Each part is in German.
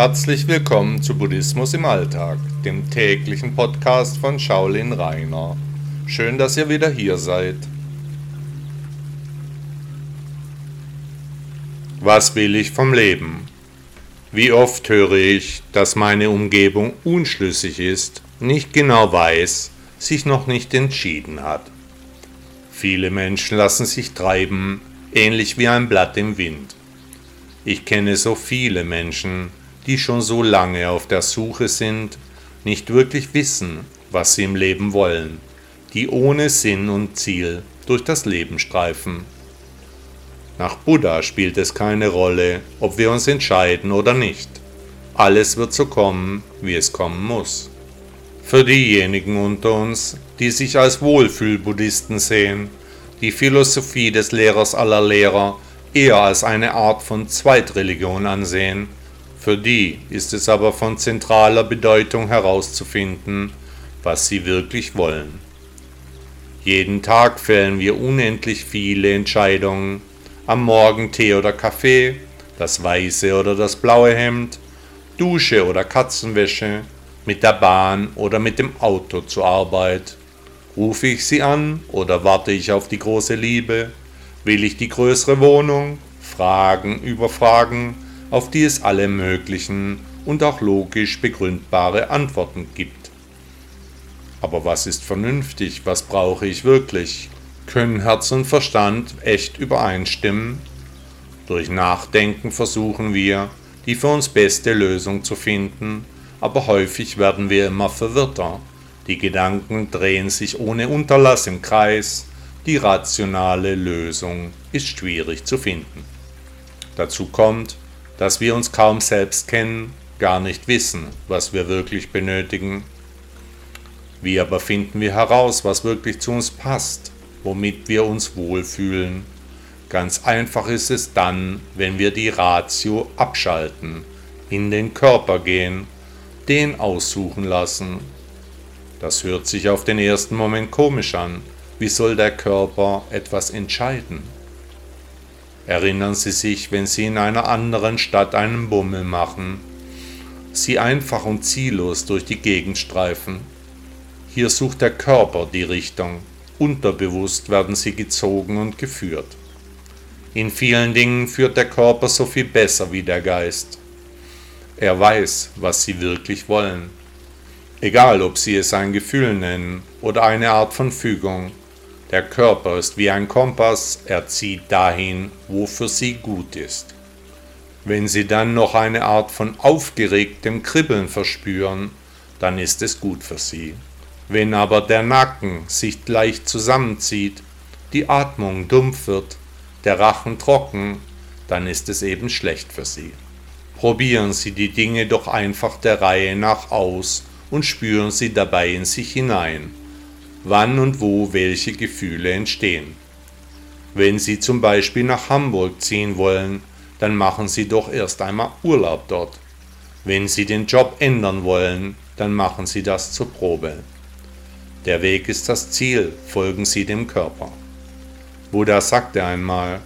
Herzlich willkommen zu Buddhismus im Alltag, dem täglichen Podcast von Shaolin Rainer. Schön, dass ihr wieder hier seid. Was will ich vom Leben? Wie oft höre ich, dass meine Umgebung unschlüssig ist, nicht genau weiß, sich noch nicht entschieden hat. Viele Menschen lassen sich treiben, ähnlich wie ein Blatt im Wind. Ich kenne so viele Menschen, die schon so lange auf der Suche sind, nicht wirklich wissen, was sie im Leben wollen, die ohne Sinn und Ziel durch das Leben streifen. Nach Buddha spielt es keine Rolle, ob wir uns entscheiden oder nicht. Alles wird so kommen, wie es kommen muss. Für diejenigen unter uns, die sich als Wohlfühl-Buddhisten sehen, die Philosophie des Lehrers aller Lehrer eher als eine Art von Zweitreligion ansehen. Für die ist es aber von zentraler Bedeutung herauszufinden, was sie wirklich wollen. Jeden Tag fällen wir unendlich viele Entscheidungen. Am Morgen Tee oder Kaffee, das weiße oder das blaue Hemd, Dusche oder Katzenwäsche, mit der Bahn oder mit dem Auto zur Arbeit. Rufe ich sie an oder warte ich auf die große Liebe? Will ich die größere Wohnung? Fragen über Fragen, auf die es alle möglichen und auch logisch begründbare Antworten gibt. Aber was ist vernünftig? Was brauche ich wirklich? Können Herz und Verstand echt übereinstimmen? Durch Nachdenken versuchen wir, die für uns beste Lösung zu finden, aber häufig werden wir immer verwirrter. Die Gedanken drehen sich ohne Unterlass im Kreis, die rationale Lösung ist schwierig zu finden. Dazu kommt, dass wir uns kaum selbst kennen, gar nicht wissen, was wir wirklich benötigen. Wie aber finden wir heraus, was wirklich zu uns passt, womit wir uns wohlfühlen? Ganz einfach ist es dann, wenn wir die Ratio abschalten, in den Körper gehen, den aussuchen lassen. Das hört sich auf den ersten Moment komisch an, wie soll der Körper etwas entscheiden? Erinnern Sie sich, wenn Sie in einer anderen Stadt einen Bummel machen, Sie einfach und ziellos durch die Gegend streifen. Hier sucht der Körper die Richtung, unterbewusst werden Sie gezogen und geführt. In vielen Dingen führt der Körper so viel besser wie der Geist. Er weiß, was Sie wirklich wollen. Egal, ob Sie es ein Gefühl nennen oder eine Art von Fügung, der Körper ist wie ein Kompass, er zieht dahin, wo für sie gut ist. Wenn sie dann noch eine Art von aufgeregtem Kribbeln verspüren, dann ist es gut für sie. Wenn aber der Nacken sich leicht zusammenzieht, die Atmung dumpf wird, der Rachen trocken, dann ist es eben schlecht für sie. Probieren Sie die Dinge doch einfach der Reihe nach aus und spüren Sie dabei in sich hinein wann und wo welche Gefühle entstehen. Wenn Sie zum Beispiel nach Hamburg ziehen wollen, dann machen Sie doch erst einmal Urlaub dort. Wenn Sie den Job ändern wollen, dann machen Sie das zur Probe. Der Weg ist das Ziel, folgen Sie dem Körper. Buddha sagte einmal,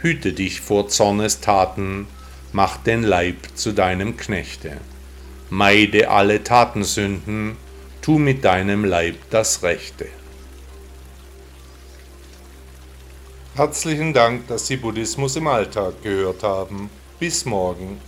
hüte dich vor Zornestaten, mach den Leib zu deinem Knechte. Meide alle Tatensünden, tu mit deinem Leib das Rechte. Herzlichen Dank, dass Sie Buddhismus im Alltag gehört haben. Bis morgen